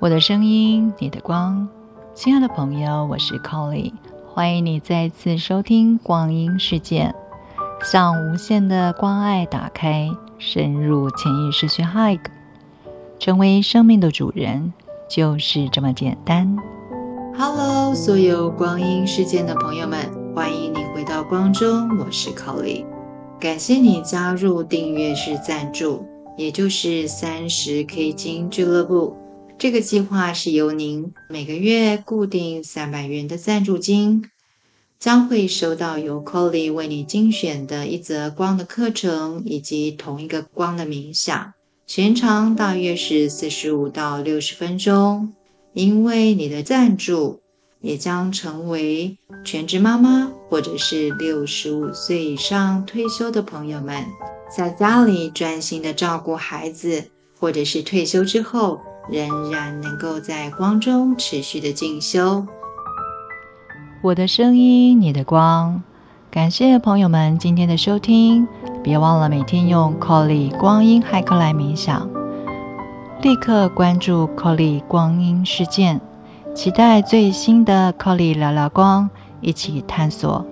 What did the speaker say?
我的声音，你的光，亲爱的朋友，我是 Colly，欢迎你再次收听光阴世界，向无限的关爱打开，深入潜意识去 hug，成为生命的主人，就是这么简单。Hello，所有光阴世界的朋友们，欢迎你回到光中，我是 Colly，感谢你加入订阅式赞助，也就是三十 K 金俱乐部。这个计划是由您每个月固定三百元的赞助金，将会收到由 Colly 为你精选的一则光的课程，以及同一个光的冥想，全长大约是四十五到六十分钟。因为你的赞助，也将成为全职妈妈或者是六十五岁以上退休的朋友们，在家里专心的照顾孩子，或者是退休之后。仍然能够在光中持续的进修。我的声音，你的光。感谢朋友们今天的收听，别忘了每天用 Colly 光阴骇客来冥想。立刻关注 Colly 光阴事件，期待最新的 Colly 聊聊光，一起探索